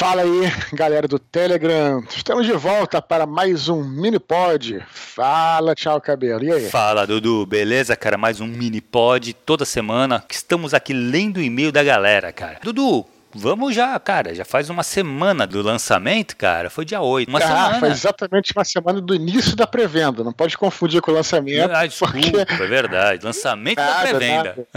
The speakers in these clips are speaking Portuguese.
Fala aí, galera do Telegram. Estamos de volta para mais um mini pod. Fala, tchau, cabelo. E aí? Fala, Dudu. Beleza, cara? Mais um mini pod toda semana. Estamos aqui lendo o e-mail da galera, cara. Dudu, Vamos já, cara, já faz uma semana do lançamento, cara. Foi dia 8. Uma ah, semana. Faz exatamente uma semana do início da pré-venda. Não pode confundir com o lançamento. Ah, desculpa, porque... é verdade. Lançamento nada, da pré-venda.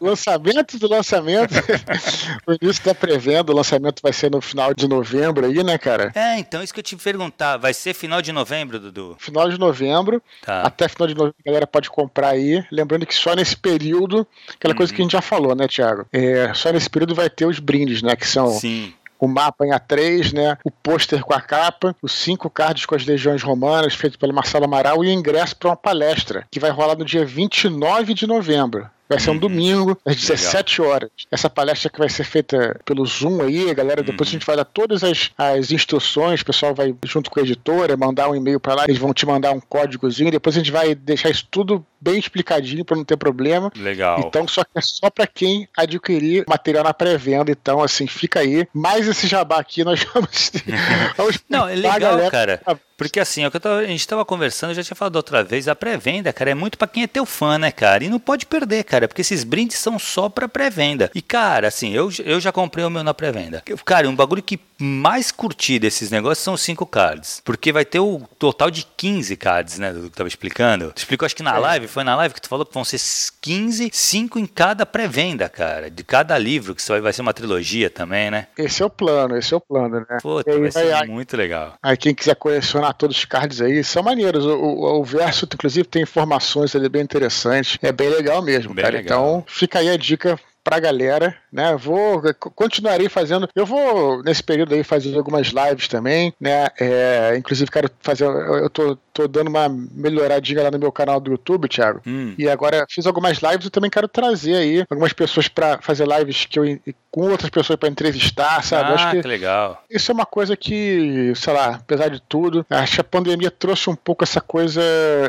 lançamento do lançamento. o início da pré-venda. O lançamento vai ser no final de novembro aí, né, cara? É, então isso que eu te perguntar. Vai ser final de novembro, Dudu? Final de novembro. Tá. Até final de novembro a galera pode comprar aí. Lembrando que só nesse período, aquela uhum. coisa que a gente já falou, né, Thiago? É, só nesse período vai ter os brindes, né? Que são Sim o mapa em A3, né? O pôster com a capa, os cinco cards com as legiões romanas, feito pelo Marcelo Amaral, e o ingresso para uma palestra, que vai rolar no dia 29 de novembro. Vai ser um domingo, às 17 Legal. horas. Essa palestra que vai ser feita pelo Zoom aí, a galera, depois uhum. a gente vai dar todas as, as instruções, o pessoal vai, junto com a editora, mandar um e-mail para lá, eles vão te mandar um códigozinho, depois a gente vai deixar isso tudo bem explicadinho para não ter problema. Legal. Então, só que é só para quem adquirir material na pré-venda. Então, assim, fica aí. Mais esse jabá aqui, nós vamos. vamos não, é legal, cara. Porque assim, é o que tava, a gente estava conversando, eu já tinha falado outra vez, a pré-venda, cara, é muito para quem é teu fã, né, cara? E não pode perder, cara, porque esses brindes são só para pré-venda. E, cara, assim, eu, eu já comprei o meu na pré-venda. Cara, um bagulho que mais curti desses negócios são os 5 cards. Porque vai ter o total de 15 cards, né, do que tava explicando. Tu explicou, acho que na é. live, foi na live que tu falou que vão ser 15, 5 em cada pré-venda, cara. De cada livro, que vai ser uma trilogia também, né? Esse é o plano, esse é o plano, né? Puta, vai ser aí, muito legal. Aí quem quiser colecionar todos os cards aí, são maneiros. O, o, o verso, inclusive, tem informações ali bem interessantes. É bem legal mesmo, bem cara. Legal. Então, fica aí a dica pra galera, né? Vou continuarei fazendo. Eu vou nesse período aí fazer algumas lives também, né? É, inclusive quero fazer. Eu tô, tô dando uma melhoradinha lá no meu canal do YouTube, Thiago. Hum. E agora fiz algumas lives. Eu também quero trazer aí algumas pessoas para fazer lives que eu com outras pessoas para entrevistar, sabe? Ah, acho que, que, legal. Isso é uma coisa que, sei lá, apesar de tudo, acho que a pandemia trouxe um pouco essa coisa,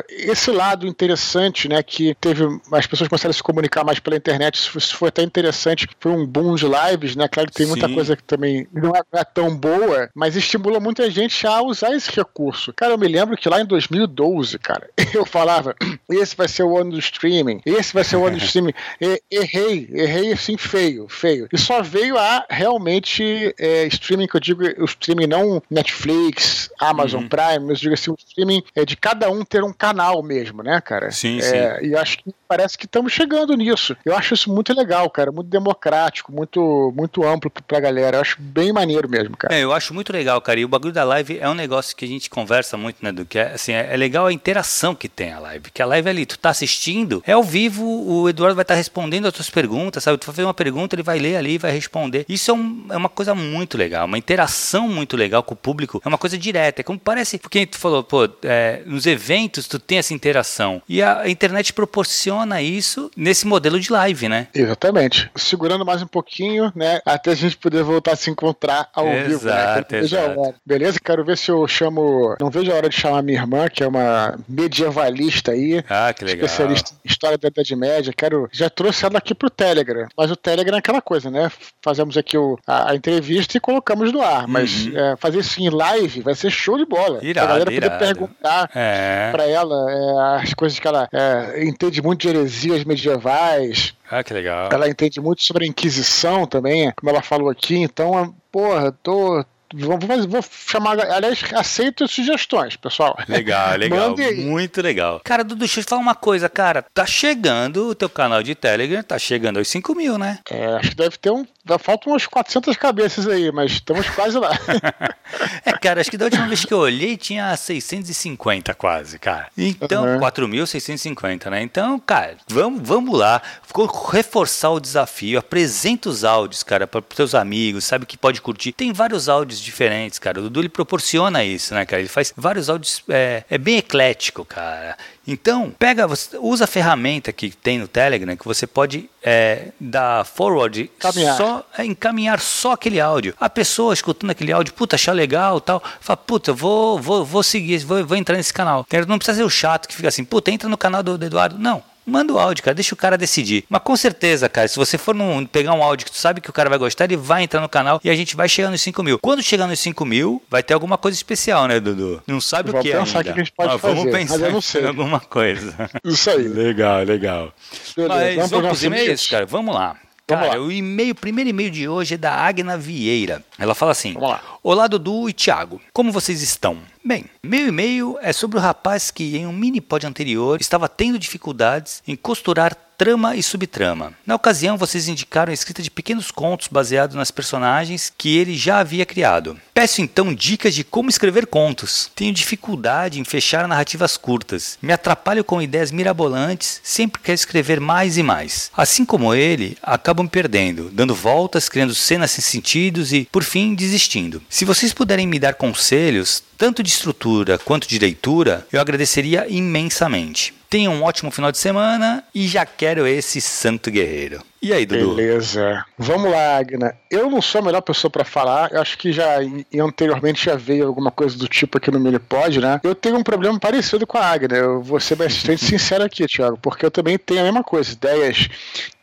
esse lado interessante, né? Que teve as pessoas começaram a se comunicar mais pela internet. Isso foi até interessante. Foi um boom de lives, né? Claro que tem muita Sim. coisa que também não é, não é, tão boa, mas estimula muita gente a usar esse recurso. Cara, eu me lembro que lá em 2012, cara, eu falava: esse vai ser o ano do streaming, esse vai ser o ano do streaming. E, errei, errei assim, feio, feio. E só veio a realmente é, streaming, que eu digo, o streaming não Netflix, Amazon uhum. Prime, mas eu digo assim, o streaming é de cada um ter um canal mesmo, né, cara? Sim, é, sim. E acho que parece que estamos chegando nisso. Eu acho isso muito legal, cara, muito democrático, muito, muito amplo pra galera. Eu acho bem maneiro mesmo, cara. É, eu acho muito legal, cara. E o bagulho da live é um negócio que a gente conversa muito, né, do que é, assim, é, é legal a interação que tem a live. Que a live ali, tu tá assistindo, é ao vivo, o Eduardo vai estar tá respondendo as tuas perguntas, sabe? Tu vai fazer uma pergunta, ele vai ler ali, vai responder. Isso é, um, é uma coisa muito legal, uma interação muito legal com o público. É uma coisa direta. É como parece, porque tu falou, pô, é, nos eventos tu tem essa interação. E a internet proporciona isso nesse modelo de live, né? Exatamente. Segurando mais um pouquinho, né? Até a gente poder voltar a se encontrar ao exato, vivo. Né? Exato. Beleza? Quero ver se eu chamo. Não vejo a hora de chamar minha irmã, que é uma medievalista aí. Ah, que legal. Especialista em história da Idade Média. Quero. Já trouxe ela aqui pro Telegram. Mas o Telegram é aquela coisa, né? Fazemos aqui o, a, a entrevista e colocamos no ar. Mas uhum. é, fazer isso em live vai ser show de bola. Irado, a galera irado. poder perguntar é. pra ela é, as coisas que ela é, entende muito de heresias medievais. Ah, que legal. Ela entende muito sobre a Inquisição também, como ela falou aqui. Então, porra, tô, Vou, vou chamar. Aliás, aceito sugestões, pessoal. Legal, legal. Muito legal. Cara, Dudu, deixa eu te falar uma coisa, cara. Tá chegando o teu canal de Telegram, tá chegando aos 5 mil, né? É, acho que deve ter um. Faltam umas 400 cabeças aí, mas estamos quase lá. é, cara, acho que da última vez que eu olhei tinha 650 quase, cara. Então, uhum. 4.650, né? Então, cara, vamos, vamos lá. Vou reforçar o desafio. Apresenta os áudios, cara, para os teus amigos, sabe que pode curtir. Tem vários áudios diferentes, cara. O Dudu ele proporciona isso, né, cara? Ele faz vários áudios, é, é bem eclético, cara. Então, pega, você usa a ferramenta que tem no Telegram que você pode é, dar forward, encaminhar. só é, encaminhar só aquele áudio. A pessoa escutando aquele áudio, puta, achar legal, tal, fala, puta, vou, vou, vou seguir, vou, vou entrar nesse canal. Não precisa ser o chato que fica assim, puta, entra no canal do, do Eduardo. Não, Manda o áudio, cara, deixa o cara decidir. Mas com certeza, cara, se você for num, pegar um áudio que tu sabe que o cara vai gostar, ele vai entrar no canal e a gente vai chegar nos 5 mil. Quando chegar nos 5 mil, vai ter alguma coisa especial, né, Dudu? Não sabe vamos o que é ainda. que a gente pode fazer, vamos pensar mas em alguma coisa. Isso aí. legal, legal. Beleza, Mas vamos vamos pros e-mails, cara? Vamos lá. Cara, o e-mail, primeiro e-mail de hoje é da Agna Vieira. Ela fala assim. Olá, Dudu e Thiago. Como vocês estão? Bem, meu e-mail é sobre o rapaz que em um mini pod anterior estava tendo dificuldades em costurar trama e subtrama. Na ocasião, vocês indicaram a escrita de pequenos contos baseados nas personagens que ele já havia criado. Peço então dicas de como escrever contos. Tenho dificuldade em fechar narrativas curtas. Me atrapalho com ideias mirabolantes, sempre quero escrever mais e mais. Assim como ele, acabo me perdendo, dando voltas, criando cenas sem sentidos e, por fim, desistindo. Se vocês puderem me dar conselhos, tanto de estrutura quanto de leitura, eu agradeceria imensamente. Tenha um ótimo final de semana e já quero esse santo guerreiro. E aí, Dudu? Beleza. Vamos lá, Agna. Eu não sou a melhor pessoa pra falar. Eu acho que já e anteriormente já veio alguma coisa do tipo aqui no Milipod, né? Eu tenho um problema parecido com a Agna. Eu vou ser bastante sincero aqui, Thiago, porque eu também tenho a mesma coisa. Ideias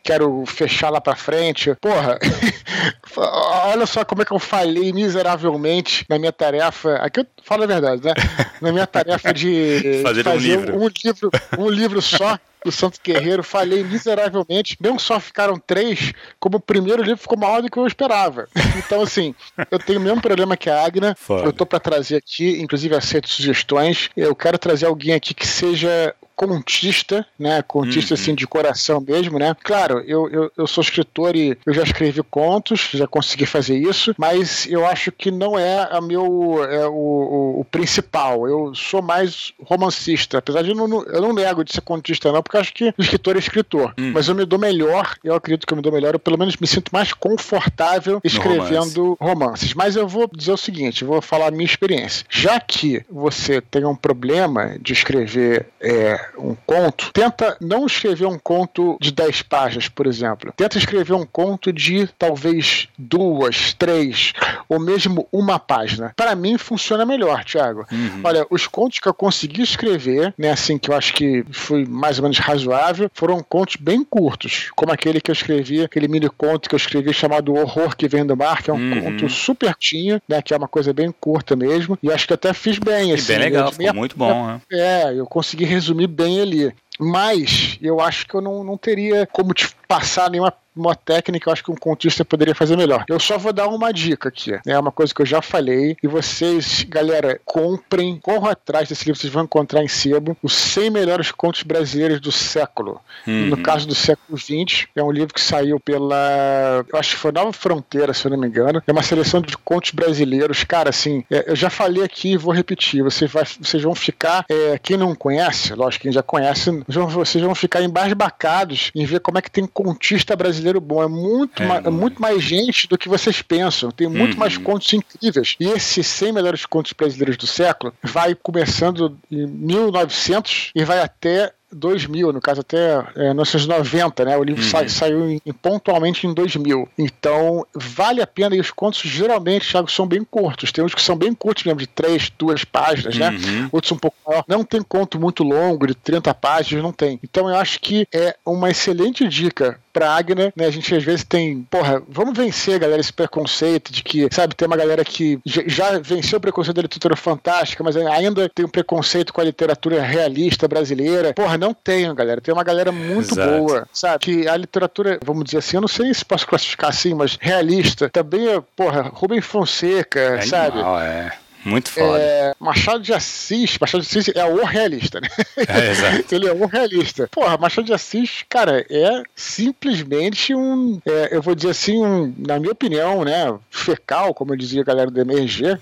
quero fechar lá pra frente. Porra, olha só como é que eu falhei miseravelmente na minha tarefa. Aqui eu falo a verdade, né? Na minha tarefa de Fazer um livro. um livro, um livro só do Santo Guerreiro, falhei miseravelmente. Não só ficaram três, como o primeiro livro ficou maior do que eu esperava. Então, assim, eu tenho o mesmo problema que a Agna. Foda. Eu tô pra trazer aqui, inclusive aceito sugestões. Eu quero trazer alguém aqui que seja contista, né? Contista Uhum. assim de coração mesmo, né? Claro, eu, eu, eu sou escritor e eu já escrevi contos, já consegui fazer isso, mas eu acho que não é a meu é o, o, o principal. Eu sou mais romancista, apesar de eu não, eu não nego de ser contista não, porque eu acho que escritor é escritor. Uhum. Mas eu me dou melhor, eu acredito que eu me dou melhor, eu pelo menos me sinto mais confortável escrevendo romances. Mas eu vou dizer o seguinte, eu vou falar a minha experiência. Já que você tem um problema de escrever é, um conto, tenta não escrever um conto de 10 páginas, por exemplo. Tenta escrever um conto de talvez duas, três, ou mesmo uma página. Para mim funciona melhor, Thiago. Uhum. Olha, os contos que eu consegui escrever, né, assim, que eu acho que foi mais ou menos razoável, foram contos bem curtos, como aquele que eu escrevi, aquele mini conto que eu escrevi chamado Horror que Vem do Mar, que é um Uhum. conto super curtinho, né, que é uma coisa bem curta mesmo, e acho que até fiz bem, E assim. bem legal, ficou muito bom, né? é, eu consegui resumir bem ali. Mas eu acho que eu não, não teria como te passar nenhuma uma técnica, eu acho que um contista poderia fazer melhor. Eu só vou dar uma dica aqui. É uma coisa que eu já falei. E vocês, galera, comprem, corram atrás desse livro, vocês vão encontrar em sebo os 100 melhores contos brasileiros do século. Uhum. No caso do século XX, é um livro que saiu pela. Eu acho que foi Nova Fronteira, se eu não me engano. É uma seleção de contos brasileiros. Cara, assim, é, eu já falei aqui e vou repetir. Você vai, vocês vão ficar. é, quem não conhece, lógico, quem já conhece, vocês vão- vocês vão ficar embasbacados em ver como é que tem contista brasileiro bom. É muito, É, ma- é muito mais gente do que vocês pensam. Tem muito Uhum. mais contos incríveis. E esses 100 melhores contos brasileiros do século vai começando em 1900 e vai até 2000, no caso até é, 1990, né? O livro Uhum. sai- saiu em- em- pontualmente em 2000. Então, vale a pena. E os contos, geralmente, Thiago, são bem curtos. Tem uns que são bem curtos mesmo, de três, duas páginas, né? Uhum. Outros um pouco maior. Não tem conto muito longo, de 30 páginas, não tem. Então, eu acho que é uma excelente dica pra Agna, né? A gente às vezes tem, porra, vamos vencer, galera, esse preconceito de que, sabe, tem uma galera que já, já venceu o preconceito da literatura fantástica, mas ainda tem um preconceito com a literatura realista brasileira. Porra, não tenho, galera. Tem uma galera muito Exato. boa, sabe? Que a literatura, vamos dizer assim, eu não sei se posso classificar assim, mas realista, também é, porra, Rubem Fonseca, É sabe? animal, é. Muito foda. É, Machado de Assis, Machado de Assis é o realista, né? É, exato. Ele é um realista. Porra, Machado de Assis, cara, é simplesmente um, é, eu vou dizer assim, um, na minha opinião, né, fecal, como eu dizia a galera do MRG, né,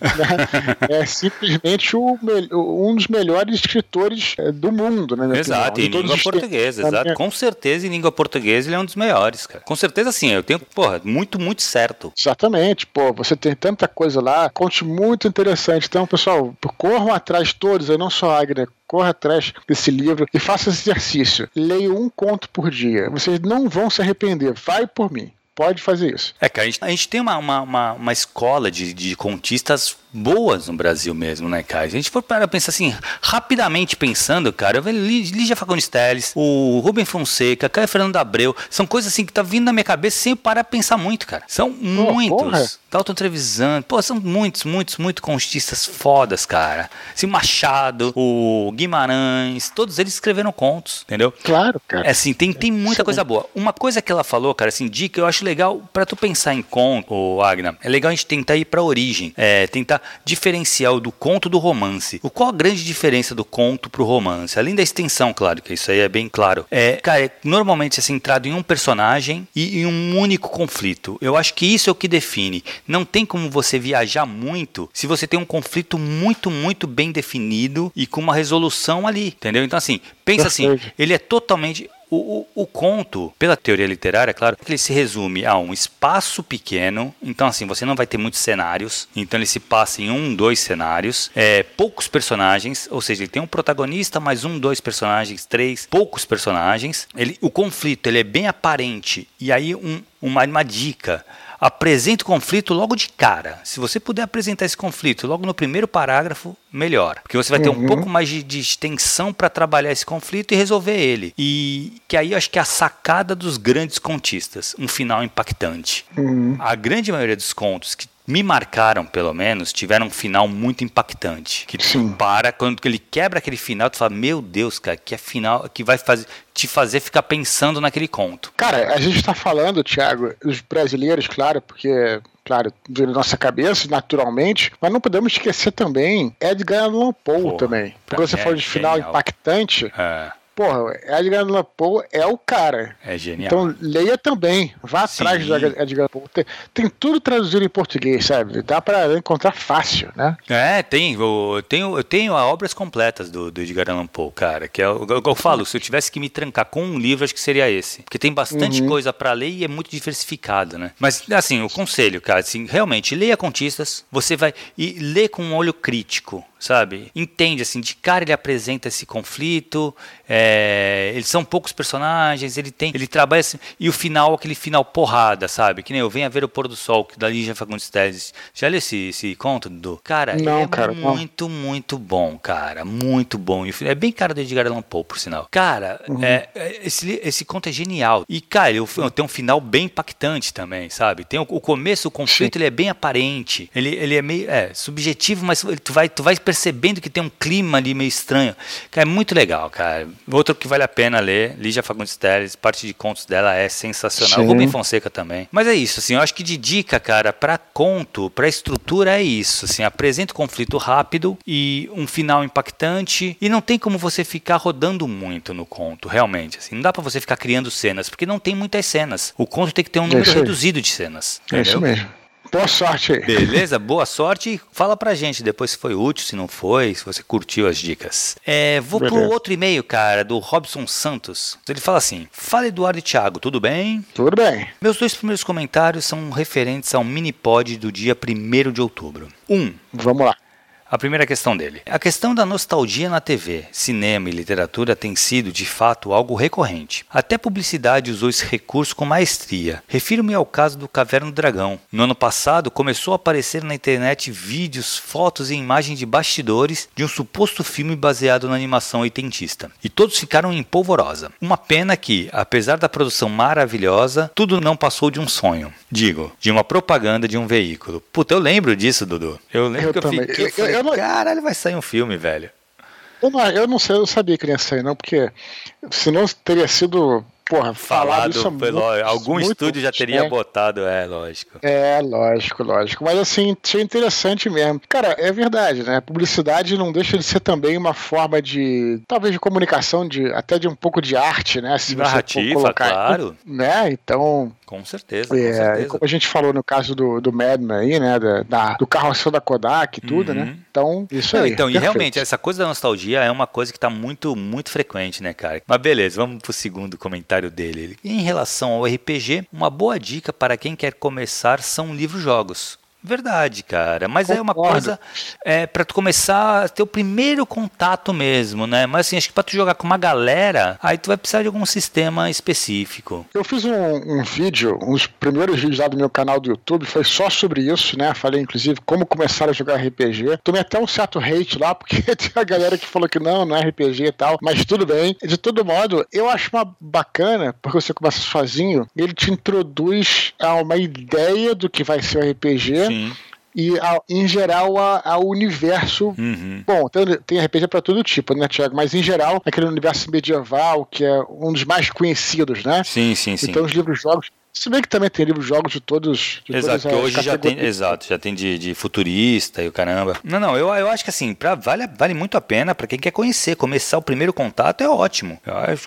é simplesmente o, um dos melhores escritores é, do mundo, né? Exato, e em língua portuguesa, exato. Com certeza, em língua portuguesa, ele é um dos melhores, cara. Com certeza, sim, eu tenho, porra, muito, muito certo. Exatamente, pô, você tem tanta coisa lá, conte muito interessante. Então, pessoal, corram atrás todos, eu não só a Agner, corra atrás desse livro e faça esse exercício. Leia um conto por dia. Vocês não vão se arrepender. Vai por mim. pode fazer isso. É, cara, a gente, a gente tem uma, uma, uma, uma escola de, de contistas boas no Brasil mesmo, né, cara? Se a gente for para pensar assim, rapidamente pensando, cara, eu vejo Lígia Fagundes Teles, o Rubem Fonseca, Caio Fernando Abreu, são coisas assim que tá vindo na minha cabeça sem parar pensar muito, cara. São oh, muitos. Porra. Dalton Trevisan, pô, são muitos, muitos, muito contistas fodas, cara. Esse Machado, o Guimarães, todos eles escreveram contos, entendeu? Claro, cara. É assim, tem, tem muita coisa boa. Uma coisa que ela falou, cara, assim, dica, eu acho legal para tu pensar em conto, Agna, é legal a gente tentar ir pra origem, é, tentar diferenciar o do conto do romance. O qual a grande diferença do conto pro romance? Além da extensão, claro, que isso aí é bem claro. É, cara, é, normalmente é centrado em um personagem e em um único conflito. Eu acho que isso é o que define. Não tem como você viajar muito se você tem um conflito muito, muito bem definido e com uma resolução ali, entendeu? Então, assim, pensa assim, ele é totalmente. O, o, o, conto, pela teoria literária, é claro, ele se resume a um espaço pequeno. Então, assim, você não vai ter muitos cenários. Então, ele se passa em um, dois cenários. É, poucos personagens, ou seja, ele tem um protagonista, mais um, dois personagens, três, poucos personagens. Ele, o conflito ele é bem aparente. E aí, um, uma, uma dica apresente o conflito logo de cara. Se você puder apresentar esse conflito logo no primeiro parágrafo, melhor. Porque você vai ter uhum. um pouco mais de, de extensão para trabalhar esse conflito e resolver ele. E que aí eu acho que é a sacada dos grandes contistas. Um final impactante. Uhum. A grande maioria dos contos que me marcaram, pelo menos, tiveram um final muito impactante. Que Sim. para, quando ele quebra aquele final, tu fala, meu Deus, cara, que é final que vai fazer, te fazer ficar pensando naquele conto. Cara, a gente está falando, Thiago, os brasileiros, claro, porque claro, na nossa cabeça, naturalmente, mas não podemos esquecer também Edgar Allan Poe Porra, também. Porque você é falou de final genial. impactante. É porra, Edgar Allan Poe é o cara. É genial. Então leia também. Vá Sim. atrás do Edgar Allan Poe. Tem, tem, tudo traduzido em português, sabe? Dá para encontrar fácil, né? É, tem. Eu tenho, eu tenho obras completas do, do Edgar Allan Poe, cara. Que é o que eu falo, se eu tivesse que me trancar com um livro, acho que seria esse. Porque tem bastante uhum. coisa para ler e é muito diversificado, né? Mas, assim, o conselho, cara, assim, realmente, leia Contistas, você vai. E lê com um olho crítico sabe? Entende, assim, de cara ele apresenta esse conflito, é, eles são poucos personagens, ele tem, ele trabalha assim, e o final, aquele final porrada, sabe? Que nem eu venho a ver o pôr do sol, que da Lígia Fagundes Teles. Já leu esse, esse conto, do Cara, não, é cara, muito, não. muito bom, cara, muito bom. E é bem cara do Edgar Allan Poe, por sinal. Cara, uhum. é, é esse, esse conto é genial. E, cara, eu, tem um final bem impactante também, sabe? Tem o, o começo, o conflito, Sim. ele é bem aparente, ele, ele é meio, é, subjetivo, mas tu vai, tu vai percebendo que tem um clima ali meio estranho. Cara, é muito legal, cara. Outro que vale a pena ler, Lígia Fagundes Teles, parte de contos dela é sensacional. Sim. Rubem Fonseca também. Mas é isso, assim, eu acho que de dica, cara, para conto, para estrutura é isso, assim, apresenta o conflito rápido e um final impactante e não tem como você ficar rodando muito no conto, realmente, assim, não dá para você ficar criando cenas, porque não tem muitas cenas. O conto tem que ter um número reduzido de cenas. É isso mesmo. Boa sorte aí. Beleza? Boa sorte. Fala pra gente depois se foi útil, se não foi, se você curtiu as dicas. É, vou Beleza. pro outro e-mail, cara, do Robson Santos. Ele fala assim: Fala Eduardo e Thiago, tudo bem? Tudo bem. Meus dois primeiros comentários são referentes ao mini pod do dia 1 de outubro. Um. Vamos lá. A primeira questão dele. A questão da nostalgia na TV, cinema e literatura tem sido, de fato, algo recorrente. Até publicidade usou esse recurso com maestria. Refiro-me ao caso do Caverna do Dragão. No ano passado, começou a aparecer na internet vídeos, fotos e imagens de bastidores de um suposto filme baseado na animação oitentista. E todos ficaram em polvorosa. Uma pena que, apesar da produção maravilhosa, tudo não passou de um sonho. Digo, de uma propaganda de um veículo. Puta, eu lembro disso, Dudu. Eu lembro eu que eu fiquei... Eu, eu, eu não... Caralho, vai sair um filme, velho. Eu não, eu não sei, eu sabia que ia sair, não, porque senão teria sido porra, falado, isso pelo, muito, algum muito estúdio já teria né? botado, é, lógico. É, lógico, lógico. Mas assim, achei interessante mesmo. Cara, é verdade, né? Publicidade não deixa de ser também uma forma de, talvez, de comunicação, de até de um pouco de arte, né? Se Narrativa, colocar, claro. Né? Então. Com certeza, é, com certeza. Como a gente falou no caso do, do Madman aí, né? Da, da do carroção da Kodak e tudo, né? uhum. né? Então, isso não, aí. Então, perfeito. e realmente, essa coisa da nostalgia é uma coisa que está muito, muito frequente, né, cara? Mas beleza, vamos pro segundo comentário comentário dele. Em relação ao RPG, uma boa dica para quem quer começar são livros-jogos. Verdade, cara. Mas Concordo. é uma coisa é, para tu começar a ter o primeiro contato mesmo, né? Mas assim, acho que pra tu jogar com uma galera, aí tu vai precisar de algum sistema específico. Eu fiz um, um vídeo, um dos primeiros vídeos lá do meu canal do YouTube, foi só sobre isso, né? Falei, inclusive, como começar a jogar RPG. Tomei até um certo hate lá, porque tem a galera que falou que não, não é RPG e tal, mas tudo bem. De todo modo, eu acho uma bacana, porque você começa sozinho, ele te introduz a uma ideia do que vai ser o RPG. Sim e a, em geral ao universo. Uhum. Bom, tem, tem RPG para todo tipo, né, Tiago? Mas em geral, aquele universo medieval que é um dos mais conhecidos, né? Sim, sim, sim. Então os livros-jogos se bem que também tem livros jogos de todos. De exato, que hoje já tem. Exato, já tem de, de, futurista e o caramba. Não, não, eu, eu acho que assim, pra, vale, vale muito a pena para quem quer conhecer. Começar o primeiro contato é ótimo.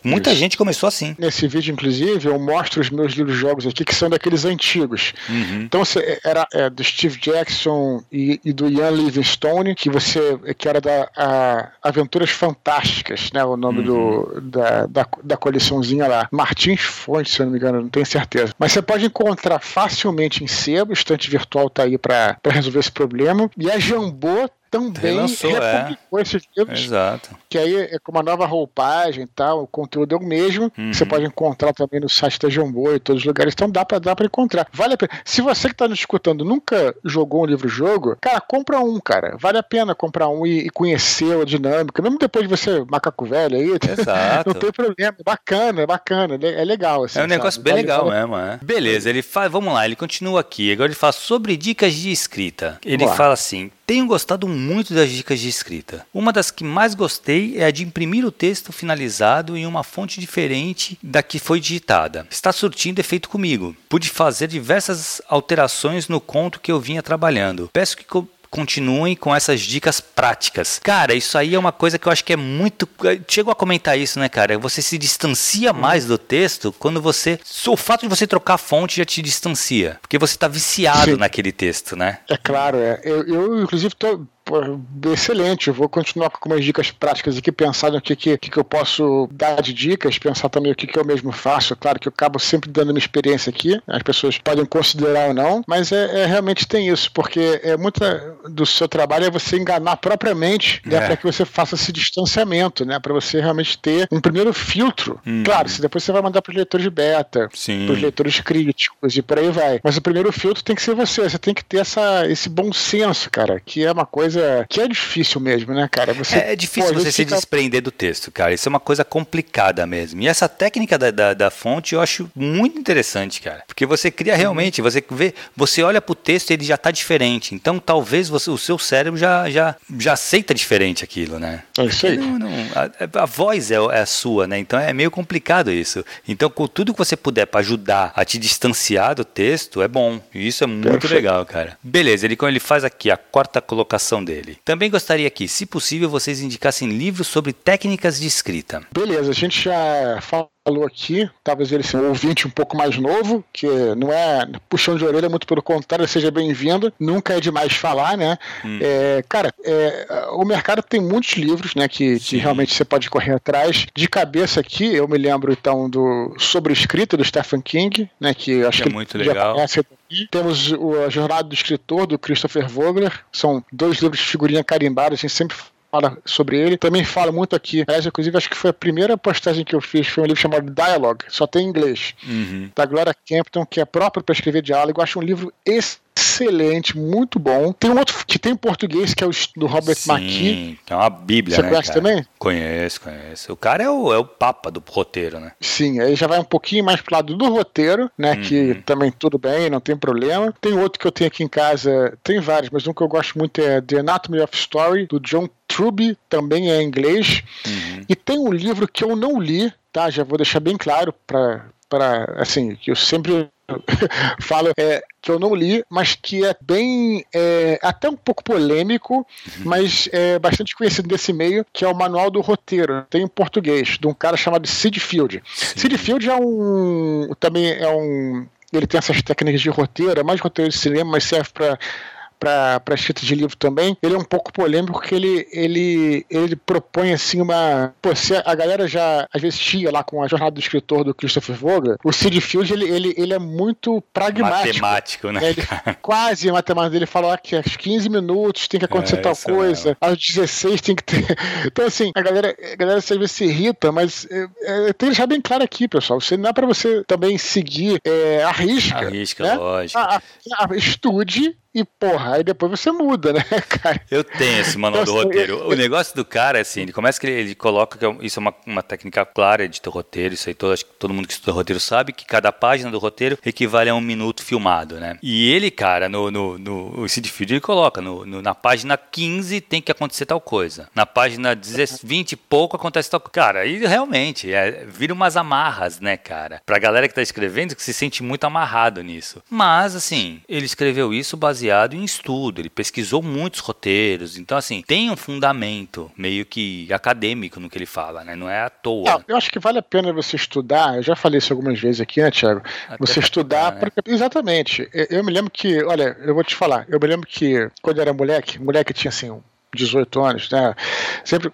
Muita Isso. gente começou assim. Nesse vídeo, inclusive, eu mostro os meus livros jogos aqui, que são daqueles antigos. Uhum. Então, você era é, do Steve Jackson e, e, do Ian Livingstone, que você. que era da a, Aventuras Fantásticas, né? O nome uhum. do, da, da, da coleçãozinha lá. Martins Fontes, se eu não me engano, não tenho certeza. Mas você pode encontrar facilmente em sebo, o estante virtual está aí para resolver esse problema. E a Jambô também Relançou, republicou é. esses livros. Exato. Que aí é com uma nova roupagem e tal, o conteúdo é o mesmo. Uhum. Você pode encontrar também no site da Jambô e todos os lugares. Então dá pra, dá pra encontrar. Vale a pena. Se você que tá nos escutando nunca jogou um livro-jogo, cara, compra um, cara. Vale a pena comprar um e, e conhecer a dinâmica. Mesmo depois de você macaco velho aí. Exato. não tem problema. É bacana, é bacana. É legal. Assim, é um negócio sabe? bem vale, legal mesmo, é. Beleza, ele faz. Vamos lá, ele continua aqui. Agora ele fala sobre dicas de escrita. Ele fala assim: tenho gostado muito das dicas de escrita. Uma das que mais gostei é a de imprimir o texto finalizado em uma fonte diferente da que foi digitada. Está surtindo efeito comigo. Pude fazer diversas alterações no conto que eu vinha trabalhando. Peço que continuem com essas dicas práticas. Cara, isso aí é uma coisa que eu acho que é muito. Chego a comentar isso, né, cara? Você se distancia mais do texto quando você. O fato de você trocar fonte já te distancia. Porque você está viciado Sim. naquele texto, né? É claro, é. Eu, eu inclusive, tô, Pô, excelente. Eu vou continuar com algumas dicas práticas aqui, pensar no que, que, que eu posso dar de dicas, pensar também o que, que eu mesmo faço. Claro que eu acabo sempre dando minha experiência aqui, as pessoas podem considerar ou não, mas é, é realmente tem isso, porque é muita do seu trabalho é você enganar propriamente, né, é. para que você faça esse distanciamento, né, para você realmente ter um primeiro filtro. Hum. Claro, se depois você vai mandar para os leitores de beta, para os leitores críticos e por aí vai. Mas o primeiro filtro tem que ser você, você tem que ter essa, esse bom senso, cara, que é uma coisa coisa que é difícil mesmo, né, cara? Você, é, é difícil pô, você se fica... desprender do texto, cara. Isso é uma coisa complicada mesmo. E essa técnica da, da, da, fonte eu acho muito interessante, cara. Porque você cria realmente, você vê, você olha pro texto e ele já tá diferente. Então talvez você, o seu cérebro já, já, já aceita diferente aquilo, né? É isso aí. Não, não, a, a, voz é, é, a sua, né? Então é meio complicado isso. Então, com tudo que você puder para ajudar a te distanciar do texto, é bom. E isso é muito Perfeito. legal, cara. Beleza, ele, ele faz aqui a quarta colocação dele. Também gostaria que, se possível, vocês indicassem livros sobre técnicas de escrita. Beleza, a gente já falou aqui, talvez ele seja um ouvinte um pouco mais novo, que não é puxão de orelha, muito pelo contrário, seja bem-vindo. Nunca é demais falar, né? Hum. É, cara, é, o mercado tem muitos livros, né, que, que, realmente você pode correr atrás. De cabeça aqui, eu me lembro então do Sobre Escrita do Stephen King, né, que acho que, é muito legal. Temos o, a Jornada do Escritor, do Christopher Vogler. São dois livros de figurinha carimbada, a gente sempre fala sobre ele. Também fala muito aqui. Aliás, inclusive, acho que foi a primeira postagem que eu fiz. Foi um livro chamado Dialogue, só tem em inglês. Uhum. Da Gloria Campton, que é próprio para escrever diálogo. Eu acho um livro excelente muito bom. Tem um outro que tem em português, que é o do Robert Sim, McKee. É uma bíblia, Você né, conhece cara? também? Conheço, conheço. O cara é o, é o papa do roteiro, né? Sim, aí já vai um pouquinho mais pro lado do roteiro, né, uhum. que também tudo bem, não tem problema. Tem outro que eu tenho aqui em casa, tem vários, mas um que eu gosto muito é The Anatomy of Story, do John Truby, também é inglês. Uhum. E tem um livro que eu não li, tá? Já vou deixar bem claro para para assim que eu sempre falo é, que eu não li, mas que é bem é, até um pouco polêmico, uhum. mas é bastante conhecido desse meio, que é o Manual do Roteiro, tem em português, de um cara chamado Sid Field. Sim. Sid Field é um também é um ele tem essas técnicas de roteiro, é mais roteiro de cinema, mas serve para para escrita de livro também, ele é um pouco polêmico porque ele, ele, ele propõe assim uma. Pô, se a galera já às vezes tinha lá com a jornada do escritor do Christopher Vogler, o Sid Field ele, ele, ele é muito pragmático. Matemático, né? Ele, quase matemático. Ele fala que aos 15 minutos tem que acontecer é, tal coisa, mesmo. aos 16 tem que ter. Então, assim, a galera, a galera às vezes se irrita, mas é, é, tem que deixar bem claro aqui, pessoal. Você não é para você também seguir é, a risca. A risca, né? lógico. A, a, estude e, porra, aí depois você muda, né, cara? Eu tenho esse manual do roteiro. O negócio do cara é assim, ele começa que ele, ele coloca que é isso é uma, uma técnica clara de ter roteiro, isso aí todo, acho que todo mundo que estuda roteiro sabe, que cada página do roteiro equivale a um minuto filmado, né? E ele, cara, no, no, no o Sid Field, ele coloca, no, no, na página 15 tem que acontecer tal coisa. Na página 20 e pouco acontece tal coisa. Cara, aí realmente, é, vira umas amarras, né, cara? Pra galera que tá escrevendo, que se sente muito amarrado nisso. Mas, assim, ele escreveu isso baseado baseado em estudo, ele pesquisou muitos roteiros, então assim, tem um fundamento meio que acadêmico no que ele fala, né? Não é à toa. Não, eu acho que vale a pena você estudar, eu já falei isso algumas vezes aqui, né, Thiago? Até você estudar, né? porque, exatamente. Eu, eu me lembro que, olha, eu vou te falar, eu me lembro que quando eu era moleque, moleque tinha assim 18 anos, né? Sempre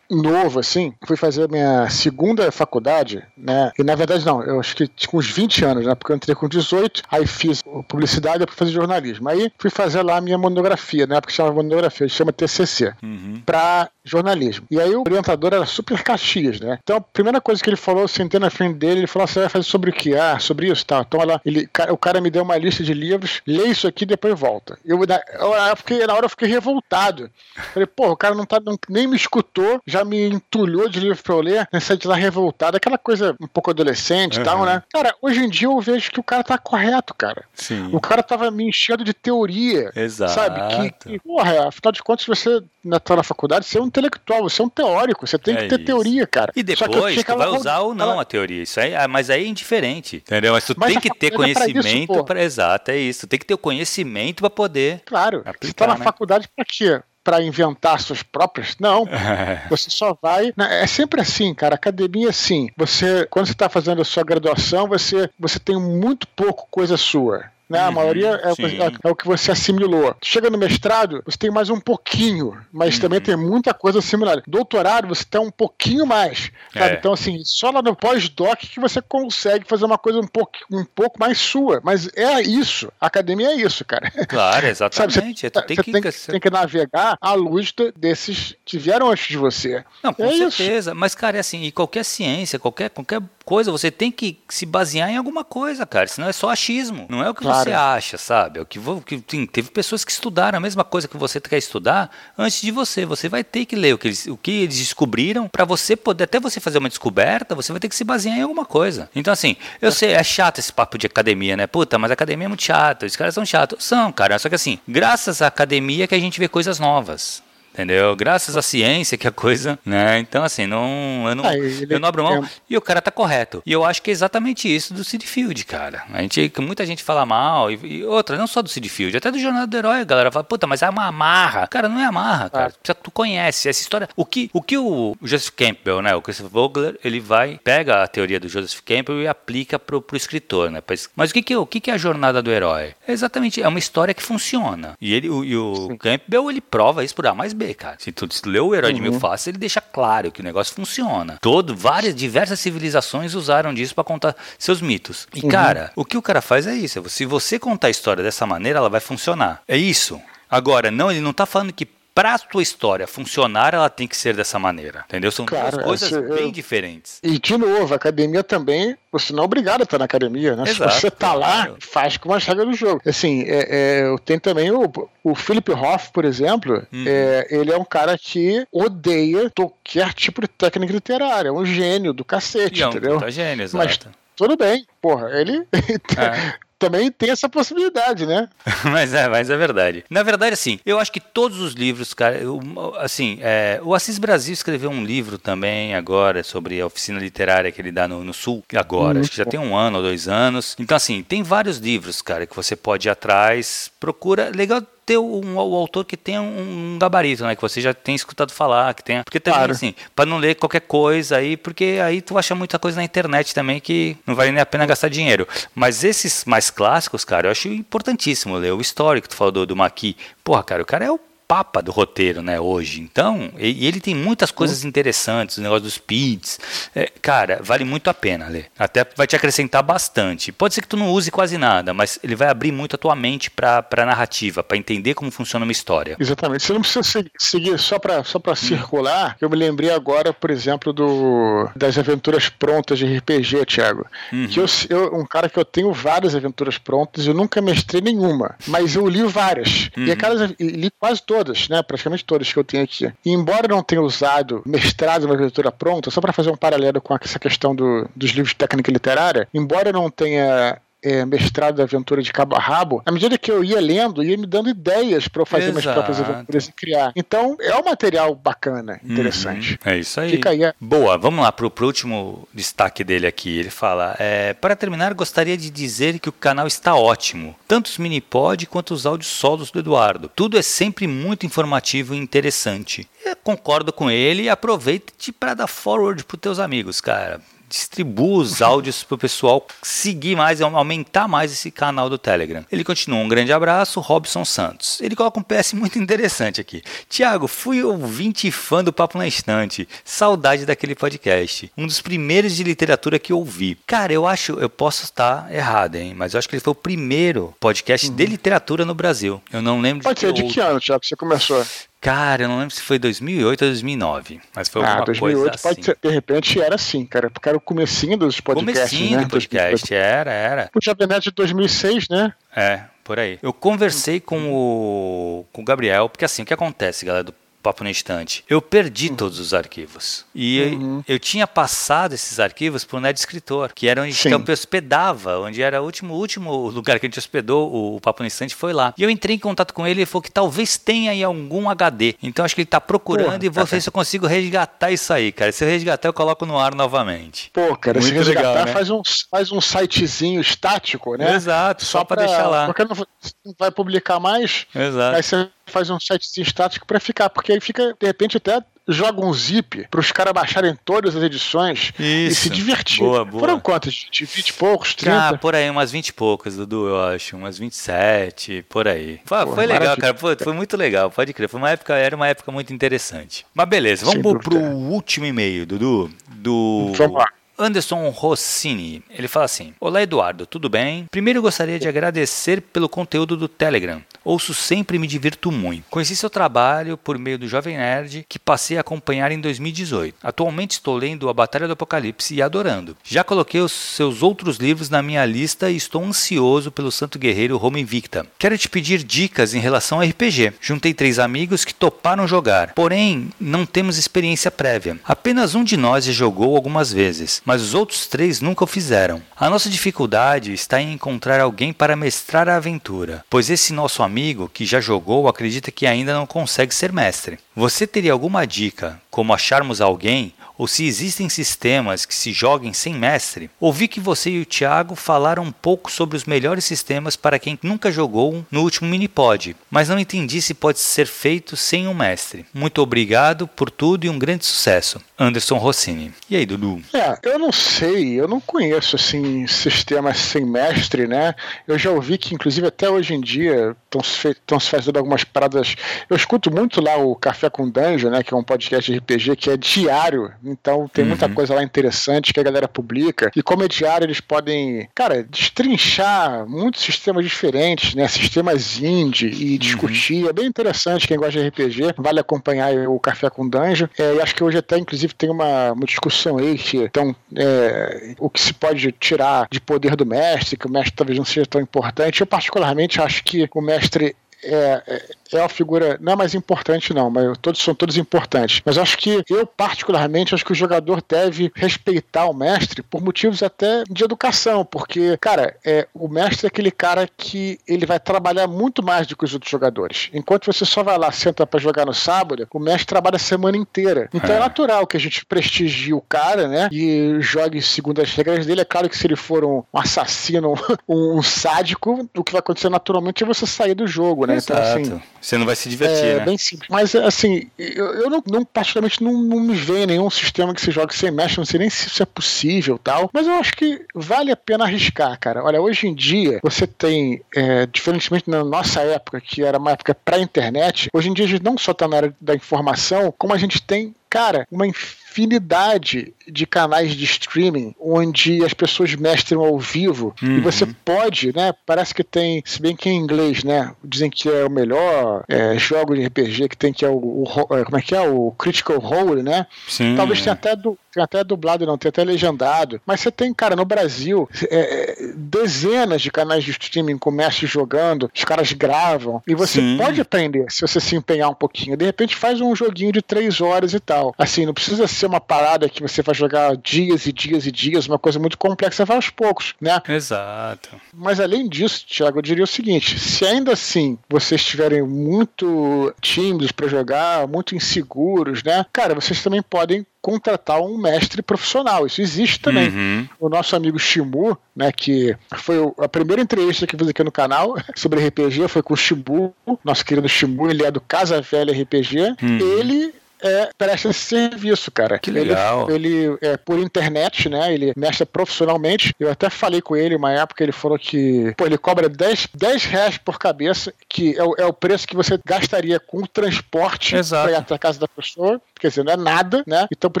novo, assim, fui fazer a minha segunda faculdade, né? E na verdade, não, eu acho que com uns 20 anos, né? Porque eu entrei com 18, aí fiz publicidade para fazer jornalismo. Aí fui fazer lá a minha monografia, né? Porque chama monografia, chama TCC, uhum. para jornalismo. E aí o orientador era super Caxias, né? Então a primeira coisa que ele falou, eu sentei na frente dele, ele falou: você vai fazer sobre o que? Ah, sobre isso, tá. Então lá, ele, o cara me deu uma lista de livros, lê isso aqui depois volta. Eu, eu, eu fiquei, na hora eu fiquei revoltado. Falei, pô, o cara não tá, não, nem me escutou, já me entulhou de livro pra eu ler, né? Saí de lá revoltado, aquela coisa um pouco adolescente e uhum. tal, né? Cara, hoje em dia eu vejo que o cara tá correto, cara. Sim. O cara tava me enchendo de teoria. Exato. Sabe? Que, que porra, afinal de contas, você na, na faculdade, você é um intelectual, você é um teórico, você tem é que ter isso. teoria, cara. E depois tu vai usar ou não a teoria. Isso aí, ah, mas aí é indiferente, entendeu? Mas tu mas tem que ter conhecimento para exato, é isso. Tu tem que ter o conhecimento para poder. Claro. Aplicar, você tá na né? faculdade para quê? Para inventar suas próprias. Não. você só vai. Né, é sempre assim, cara. Academia, assim. Você, quando você está fazendo a sua graduação, você, você tem muito pouco coisa sua. Né? a uhum, maioria é, é, é, o que você assimilou. Chega no mestrado, você tem mais um pouquinho, mas uhum. também tem muita coisa similar. Doutorado, você tem um pouquinho mais. É. Então, assim, só lá no pós-doc que você consegue fazer uma coisa um pouco, um pouco mais sua. Mas é isso. A academia é isso, cara. Claro, exatamente. Sabe, você, tem, você que... Tem, tem, que navegar à luz desses que vieram antes de você. Não, com é certeza. Isso. Mas, cara, é assim, e qualquer ciência, qualquer, qualquer coisa, você tem que se basear em alguma coisa, cara. Senão é só achismo. Não é o que claro. você acha, sabe? É o que, que teve pessoas que estudaram a mesma coisa que você quer estudar antes de você. Você vai ter que ler o que eles, o que eles descobriram para você poder, até você fazer uma descoberta, você vai ter que se basear em alguma coisa. Então, assim, eu sei, é chato esse papo de academia, né? Puta, mas academia é muito chata, os caras são chatos. São, cara. Só que assim, graças à academia que a gente vê coisas novas entendeu? Graças à ciência que a coisa, né? Então, assim, não, eu não, ah, eu não abro mão. É... E o cara tá correto. E eu acho que é exatamente isso do Sid Field, cara. A gente, muita gente fala mal, e, e outra, não só do Sid Field, até do Jornal do Herói, a galera fala, puta, mas é uma amarra. Cara, não é amarra, cara. Ah. Tu conhece essa história. O que o, que o Joseph Campbell, né, o Christopher Vogler, ele vai, pega a teoria do Joseph Campbell e aplica pro, pro escritor, né? Mas o que que, o que que é a jornada do herói? É exatamente, é uma história que funciona. E ele, o, e o Campbell, ele prova isso por A mais B, cara. Se tu leu o Herói uhum. de Mil uhum. Faces, ele deixa claro que o negócio funciona. Todo, várias, diversas civilizações usaram disso para contar seus mitos. E, uhum. cara, o que o cara faz é isso. Se você contar a história dessa maneira, ela vai funcionar. É isso. Agora, não, ele não tá falando que para a tua história funcionar, ela tem que ser dessa maneira. Entendeu? São claro, duas coisas essa, bem eu... diferentes. E, de novo, a academia também, você não é obrigado a estar na academia, né? Exato, Se você tá lá, faz com as regras do jogo. Assim, é, é, tem também o, o Philip Hoff, por exemplo, uhum. é, ele é um cara que odeia qualquer tipo de técnica literária, é um gênio do cacete, e é um entendeu? gênio, exato. Mas tudo bem, porra, ele é também tem essa possibilidade, né? mas é, mas é verdade. Na verdade, assim, eu acho que todos os livros, cara, eu, assim, é, o Assis Brasil escreveu um livro também agora sobre a oficina literária que ele dá no, no Sul, agora, acho que já tem um ano ou dois anos. Então, assim, tem vários livros, cara, que você pode ir atrás, procura, legal ter um, o autor que tenha um, um, gabarito, né? Que você já tem escutado falar, que tenha. Porque também, claro. assim, para não ler qualquer coisa aí, porque aí tu acha muita coisa na internet também que não vale nem a pena gastar dinheiro. Mas esses mais clássicos, cara, eu acho importantíssimo ler o histórico que tu falou do, do Maqui. Porra, cara, o cara é o papa do roteiro, né, hoje. Então, e ele tem muitas coisas interessantes, o negócio dos speeds. É, cara, vale muito a pena ler. Até vai te acrescentar bastante. Pode ser que tu não use quase nada, mas ele vai abrir muito a tua mente para a narrativa, para entender como funciona uma história. Exatamente. Você não precisa seguir só para só hum. circular. Eu me lembrei agora, por exemplo, do das aventuras prontas de RPG, Thiago. Uhum. Que eu, eu, um cara que eu tenho várias aventuras prontas, eu nunca mestrei nenhuma, mas eu li várias. Uhum. E aquelas li quase todas todas, né? Praticamente todas que eu tenho aqui. E embora não tenha usado mestrado uma leitura pronta, só para fazer um paralelo com essa questão do, dos livros de técnica literária, embora eu não tenha é, mestrado de aventura de cabo a rabo, à medida que eu ia lendo, ia me dando ideias para eu fazer Exato. minhas próprias aventuras e criar. Então, é um material bacana, uhum. interessante. Uhum. É isso aí. Fica aí. Boa, vamos lá pro, pro último destaque dele aqui. Ele fala: é, Para terminar, gostaria de dizer que o canal está ótimo. Tanto os mini-pod quanto os áudios solos do Eduardo. Tudo é sempre muito informativo e interessante. Eu concordo com ele e aproveite para dar forward para teus amigos, cara distribua os áudios para o pessoal seguir mais, aumentar mais esse canal do Telegram. Ele continua, um grande abraço, Robson Santos. Ele coloca um PS muito interessante aqui. Tiago, fui ouvinte e fã do Papo na Estante. Saudade daquele podcast. Um dos primeiros de literatura que ouvi. Cara, eu acho, eu posso estar errado, hein? Mas eu acho que ele foi o primeiro podcast uhum. de literatura no Brasil. Eu não lembro Pode de ser, de que ano, Tiago, você começou? Cara, eu não lembro se foi 2008 ou 2009, mas foi ah, alguma 2008 coisa pode assim. Ser, de repente era assim, cara, porque era o comecinho dos podcasts, comecinho né? do podcast, era, era. O Jovem Nerd de 2006, né? É, por aí. Eu conversei com o, com o Gabriel, porque assim, o que acontece, galera, do papo na estante. Eu perdi uhum. todos os arquivos. E uhum. eu, eu, tinha passado esses arquivos para o Net Escritor, que era onde Sim. eu hospedava, onde era o último, último lugar que a gente hospedou o, o papo na estante, foi lá. E eu entrei em contato com ele e ele falou que talvez tenha aí algum HD. Então acho que ele está procurando Porra, e vou ver se eu consigo resgatar isso aí, cara. Se eu resgatar, eu coloco no ar novamente. Pô, cara, Muito se resgatar, legal, né? faz, um, faz um sitezinho estático, né? Exato, só, só para deixar lá. Porque não vai publicar mais. Exato. Aí você faz um site estático para ficar, porque aí fica, de repente, até joga um zip para os caras baixarem todas as edições Isso. e se divertir. Boa, boa. Foram quantas? 20, 20 e poucos, 30? Ah, por aí, umas 20 e poucas, Dudu, eu acho. Umas 27, por aí. Foi, Porra, foi legal, cara. Foi, foi, muito legal, pode crer. Foi uma época, era uma época muito interessante. Mas beleza, vamos pro, pro último e-mail, Dudu. Do. Vamos lá. Anderson Rossini. Ele fala assim: Olá Eduardo, tudo bem? Primeiro gostaria de agradecer pelo conteúdo do Telegram. Ouço sempre e me divirto muito. Conheci seu trabalho por meio do Jovem Nerd, que passei a acompanhar em 2018. Atualmente estou lendo A Batalha do Apocalipse e adorando. Já coloquei os seus outros livros na minha lista e estou ansioso pelo Santo Guerreiro Roma Invicta. Quero te pedir dicas em relação a RPG. Juntei três amigos que toparam jogar, porém não temos experiência prévia. Apenas um de nós já jogou algumas vezes mas os outros três nunca o fizeram. A nossa dificuldade está em encontrar alguém para mestrar a aventura, pois esse nosso amigo que já jogou acredita que ainda não consegue ser mestre. Você teria alguma dica como acharmos alguém ou se existem sistemas que se joguem sem mestre, ouvi que você e o Thiago falaram um pouco sobre os melhores sistemas para quem nunca jogou no último Minipod, mas não entendi se pode ser feito sem um mestre. Muito obrigado por tudo e um grande sucesso. Anderson Rossini. E aí, Dudu? É, eu não sei, eu não conheço assim sistemas sem mestre, né? Eu já ouvi que, inclusive, até hoje em dia estão se fazendo algumas paradas. Eu escuto muito lá o Café com Dungeon, né? Que é um podcast de RPG que é diário então tem uhum. muita coisa lá interessante que a galera publica. E como é diário, eles podem, cara, destrinchar muitos sistemas diferentes, né? Sistemas indie e uhum. discutir. É bem interessante. Quem gosta de RPG, vale acompanhar o Café com Danjo. É, e acho que hoje até, inclusive, tem uma, uma discussão aí que então, é, o que se pode tirar de poder do mestre, que o mestre talvez não seja tão importante. Eu, particularmente, acho que o mestre é, é, uma figura, não é mais importante não, mas todos são todos importantes. Mas acho que eu particularmente acho que o jogador deve respeitar o mestre por motivos até de educação, porque, cara, é, o mestre é aquele cara que ele vai trabalhar muito mais do que os outros jogadores. Enquanto você só vai lá, senta para jogar no sábado, o mestre trabalha a semana inteira. Então é. é natural que a gente prestigie o cara, né? E jogue segundo as regras dele. É claro que se ele for um assassino, um, um sádico, o que vai acontecer naturalmente é você sair do jogo, né? Exato. Então, assim, você não vai se divertir, é, né? bem simples. Mas, assim, eu, eu não, não, particularmente, não, não me vejo nenhum sistema que se jogue sem mestre, não sei nem se isso é possível tal. Mas eu acho que vale a pena arriscar, cara. Olha, hoje em dia, você tem, é, diferentemente na nossa época, que era uma época pré-internet, hoje em dia a gente não só está na área da informação, como a gente tem cara, uma infinidade de canais de streaming onde as pessoas mestram ao vivo uhum. e você pode, né? Parece que tem, se bem que em inglês, né? Dizem que é o melhor é, jogo de RPG que tem que é o, o, é, como é que é o Critical Role, né? Sim. Talvez tenha até do, tenha até dublado, não, tem até legendado. Mas você tem, cara, no Brasil, é, é dezenas de canais de streaming com mestres jogando, os caras gravam e você Sim. pode aprender se você se empenhar um pouquinho. De repente faz um joguinho de três horas e tal. Assim, não precisa ser uma parada que você vai jogar dias e dias e dias, uma coisa muito complexa, vai aos poucos, né? Exato. Mas além disso, Thiago, eu diria o seguinte: se ainda assim vocês estiverem muito tímidos para jogar, muito inseguros, né? Cara, vocês também podem contratar um mestre profissional. Isso existe também. Uhum. O nosso amigo Shimu, né, que foi a primeira entrevista que eu fiz aqui no canal sobre RPG, foi com o Shimu, nosso querido Shimu, ele é do Casa Velha RPG. Uhum. Ele é, presta esse serviço, cara. Que legal. Ele, ele é por internet, né? Ele mexe profissionalmente. Eu até falei com ele uma época, ele falou que pô, ele cobra 10, 10 reais por cabeça, que é o, é o preço que você gastaria com o transporte para ir até a casa da pessoa. Quer dizer, não é nada, né? Então, por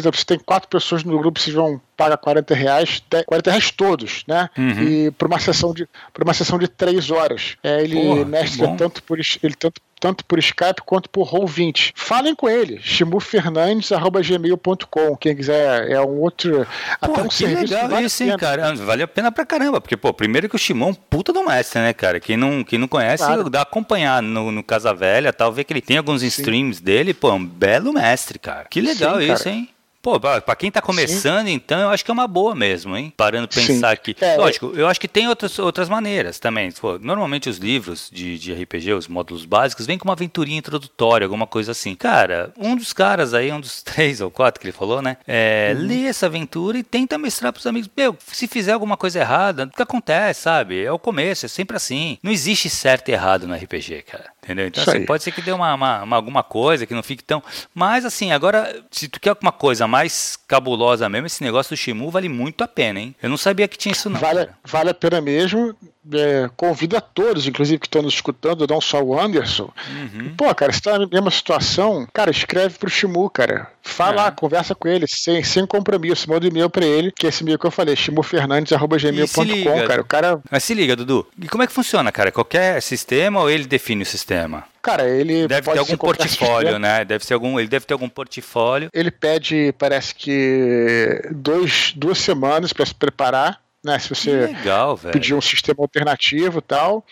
exemplo, se tem quatro pessoas no grupo, vocês vão pagar 40 reais, 40 reais todos, né? Uhum. E para uma sessão de para uma sessão de três horas. É, ele Porra, mestra tanto por ele tanto tanto por Skype quanto por Roll20. Falem com ele, chimufernandes.gmail.com. Quem quiser, é um outro. Pô, até um que legal vale isso, hein, cara. Vale a pena pra caramba, porque, pô, primeiro que o Shimon é puta do mestre, né, cara? Quem não, quem não conhece, claro. dá acompanhar no, no Casa Velha tal, ver que ele tem alguns Sim. streams dele, pô, é um belo mestre, cara. Que legal Sim, isso, cara. hein? Pô, pra quem tá começando, Sim. então, eu acho que é uma boa mesmo, hein? Parando pra pensar aqui. É, Lógico, eu acho que tem outras, outras maneiras também. Pô, normalmente os livros de, de RPG, os módulos básicos, vêm com uma aventurinha introdutória, alguma coisa assim. Cara, um dos caras aí, um dos três ou quatro que ele falou, né? É, uhum. Lê essa aventura e tenta mestrar pros amigos. Meu, se fizer alguma coisa errada, o que acontece, sabe? É o começo, é sempre assim. Não existe certo e errado no RPG, cara. Entendeu? Então, assim, pode ser que dê uma, uma, uma, alguma coisa que não fique tão. Mas, assim, agora, se tu quer alguma coisa mais cabulosa mesmo, esse negócio do Shimu vale muito a pena, hein? Eu não sabia que tinha isso, não. Vale, vale a pena mesmo é, convido a todos, inclusive que estão nos escutando, não só o Anderson. Uhum. Pô, cara, se tá na mesma situação, cara, escreve pro Shimu, cara. Fala, é. conversa com ele, sem, sem compromisso. Manda e-mail pra ele, que é esse e-mail que eu falei, shimufernandes.gmail.com, cara. O cara. Mas se liga, Dudu. E como é que funciona, cara? Qualquer sistema ou ele define o sistema? Cara, ele deve ter algum portfólio, né? Deve ser algum, ele deve ter algum portfólio. Ele pede, parece que dois, duas semanas para se preparar né? Se você legal, pedir um sistema alternativo e tal.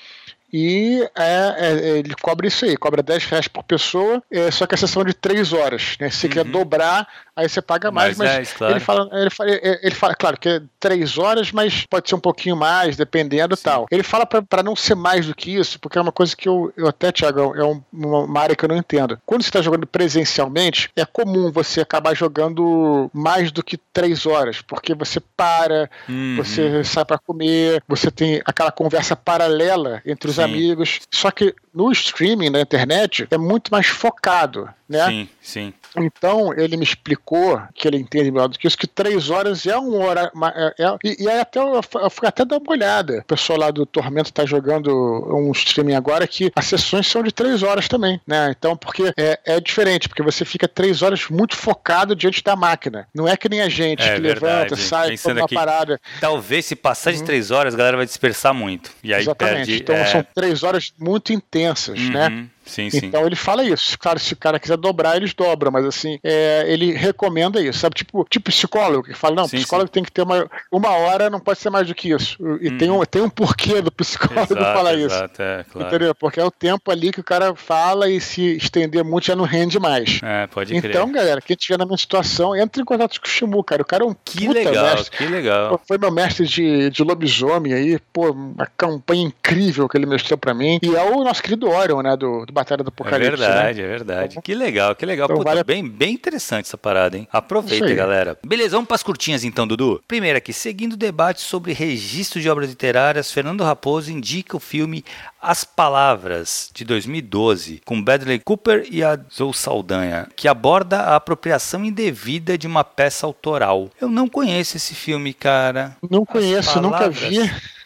E é, é, ele cobra isso aí, cobra 10 reais por pessoa, é, só que a sessão é de 3 horas. Né? Se você uhum. quer dobrar, aí você paga mais. Mas, mas é, claro. ele, fala, ele, fala, ele fala, claro, que é 3 horas, mas pode ser um pouquinho mais, dependendo e tal. Ele fala para não ser mais do que isso, porque é uma coisa que eu, eu até, Tiago, é um, uma área que eu não entendo. Quando você está jogando presencialmente, é comum você acabar jogando mais do que 3 horas, porque você para, uhum. você sai para comer, você tem aquela conversa paralela entre os Sim. amigos. Só que no streaming, na internet, é muito mais focado, né? Sim, sim. Então, ele me explicou, que ele entende melhor do que isso, que três horas é uma hora. É, é, e, e aí até eu, eu fui até dar uma olhada. O pessoal lá do Tormento tá jogando um streaming agora que as sessões são de três horas também, né? Então, porque é, é diferente, porque você fica três horas muito focado diante da máquina. Não é que nem a gente é, que verdade. levanta, sai, Pensando uma parada. Talvez se passar de uhum. três horas, a galera vai dispersar muito. E aí Exatamente. Perde, então, é... são três horas muito intensas, né? uhum. né? Sim, sim. Então ele fala isso. Claro, se o cara quiser dobrar, eles dobram, mas assim, é, ele recomenda isso, sabe? Tipo, tipo psicólogo, que fala, não, sim, psicólogo sim. tem que ter uma, uma hora, não pode ser mais do que isso. E hum. tem, um, tem um porquê do psicólogo exato, falar exato, isso. É, claro. Entendeu? Porque é o tempo ali que o cara fala e se estender muito já não rende mais. É, pode crer. Então, galera, quem estiver na minha situação, entre em contato com o Shimu, cara. O cara é um que legal, mestre. Que legal. Foi meu mestre de, de lobisomem aí, pô, uma campanha incrível que ele mostrou pra mim. E é o nosso querido Orion, né, do, do Batalha do Apocalipse. É verdade, né? é verdade. Que legal, que legal. Então, Puta, vale... bem, bem interessante essa parada, hein? Aproveita, galera. Beleza, vamos pras curtinhas então, Dudu. Primeiro aqui, seguindo o debate sobre registro de obras literárias, Fernando Raposo indica o filme As Palavras, de 2012, com Bradley Cooper e a Zoe Saldanha, que aborda a apropriação indevida de uma peça autoral. Eu não conheço esse filme, cara. Não conheço, nunca vi.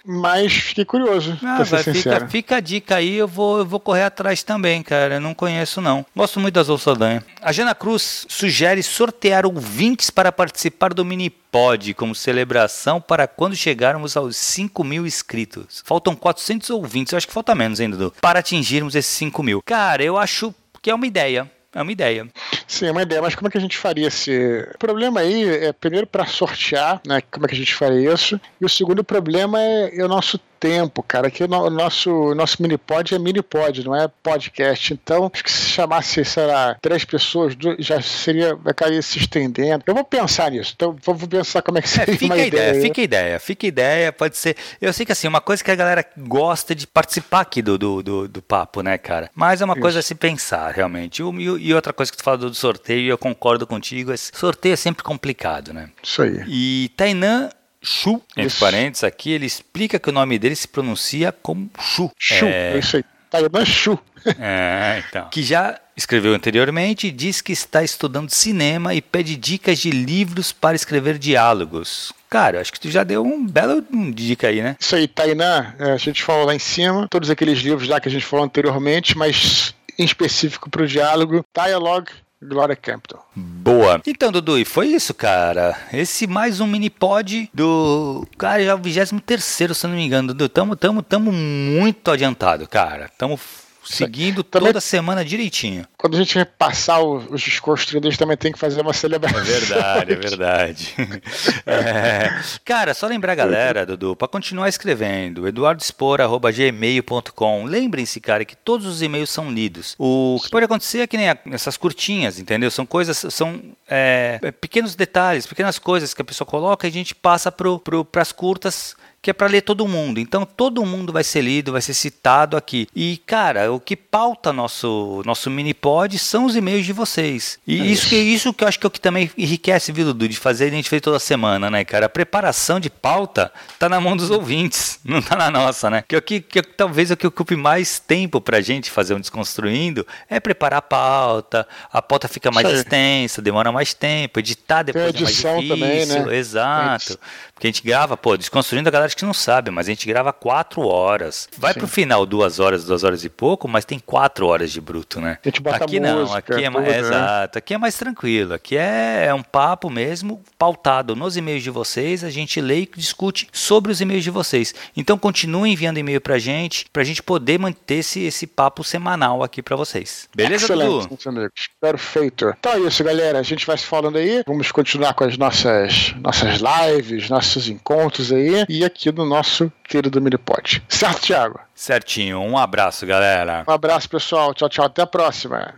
Mas fiquei curioso. Ah, vai, fica, fica, a dica aí, eu vou, eu vou correr atrás também, cara. Eu não conheço, não. Gosto muito da Azul Saldanha. A Jana Cruz sugere sortear ouvintes para participar do mini pod como celebração para quando chegarmos aos 5 mil inscritos. Faltam 400 ouvintes, eu acho que falta menos ainda, Dudu, para atingirmos esses 5 mil. Cara, eu acho que é uma ideia. É uma ideia. Sim, é uma ideia, mas como é que a gente faria esse. O problema aí é, primeiro, para sortear, né? Como é que a gente faria isso? E o segundo problema é, é o nosso tempo, cara, que o nosso, nosso mini-pod é mini-pod, não é podcast. Então, acho que se chamasse, sei lá, três pessoas, já seria, acabaria se estendendo. Eu vou pensar nisso, então vou pensar como é que é, seria é, fica uma a ideia. ideia. Fica a ideia, fica a ideia, pode ser. Eu sei que assim, uma coisa que a galera gosta de participar aqui do, do, do, do papo, né, cara? Mas é uma Isso. coisa a se pensar, realmente. E, e outra coisa que tu fala do sorteio, e eu concordo contigo, é, sorteio é sempre complicado, né? Isso aí. E Tainan Chu, entre isso. parênteses aqui, ele explica que o nome dele se pronuncia como Chu. Chu, é... isso aí. Tainan Chu. É, então. Que já escreveu anteriormente diz que está estudando cinema e pede dicas de livros para escrever diálogos. Cara, acho que tu já deu um belo dica aí, né? Isso aí, Tainá, é, a gente falou lá em cima, todos aqueles livros lá que a gente falou anteriormente, mas em específico para o diálogo, Dialogue Glória Campbell. Boa. Então, Dudu, e foi isso, cara. Esse mais um mini pod do. Cara, já é o 23, se eu não me engano, Dudu. Tamo, tamo, tamo muito adiantado, cara. Tamo seguindo também, toda semana direitinho. Quando a gente repassar os desconstruídos, também tem que fazer uma celebração. É verdade, é verdade. é. Cara, só lembrar a galera, Dudu, para continuar escrevendo, eduardospor.gmail.com. Lembrem-se, cara, que todos os e-mails são lidos. O que pode acontecer é que nem essas curtinhas, entendeu? São coisas, são é, pequenos detalhes, pequenas coisas que a pessoa coloca e a gente passa para pro, as curtas que é para ler todo mundo. Então todo mundo vai ser lido, vai ser citado aqui. E cara, o que pauta nosso nosso mini pod são os e-mails de vocês. E é isso que isso que eu acho que é o que também enriquece, viu, Dudu, de fazer a gente fez toda semana, né, cara? A preparação de pauta tá na mão dos ouvintes, não tá na nossa, né? Que o que, que talvez o que ocupe mais tempo pra gente fazer um desconstruindo é preparar a pauta. A pauta fica mais extensa, demora mais tempo, editar depois é mais difícil. Também, né? Exato. Porque a gente grava, pô, desconstruindo a galera que não sabe, mas a gente grava quatro horas. Vai Sim. pro final duas horas, duas horas e pouco, mas tem quatro horas de bruto, né? aqui não, aqui é, mais, tudo, né? exato, aqui é mais tranquilo. Aqui é, é um papo mesmo pautado nos e-mails de vocês. A gente lê e discute sobre os e-mails de vocês. Então continue enviando e-mail pra gente, pra gente poder manter esse, esse papo semanal aqui pra vocês. Beleza, Excelente, Dudu? Perfeito. Então é isso, galera. A gente vai se falando aí. Vamos continuar com as nossas, nossas lives, nossas nossos encontros aí e aqui no nosso querido Minipod. Certo, Thiago? Certinho. Um abraço, galera. Um abraço, pessoal. Tchau, tchau. Até a próxima.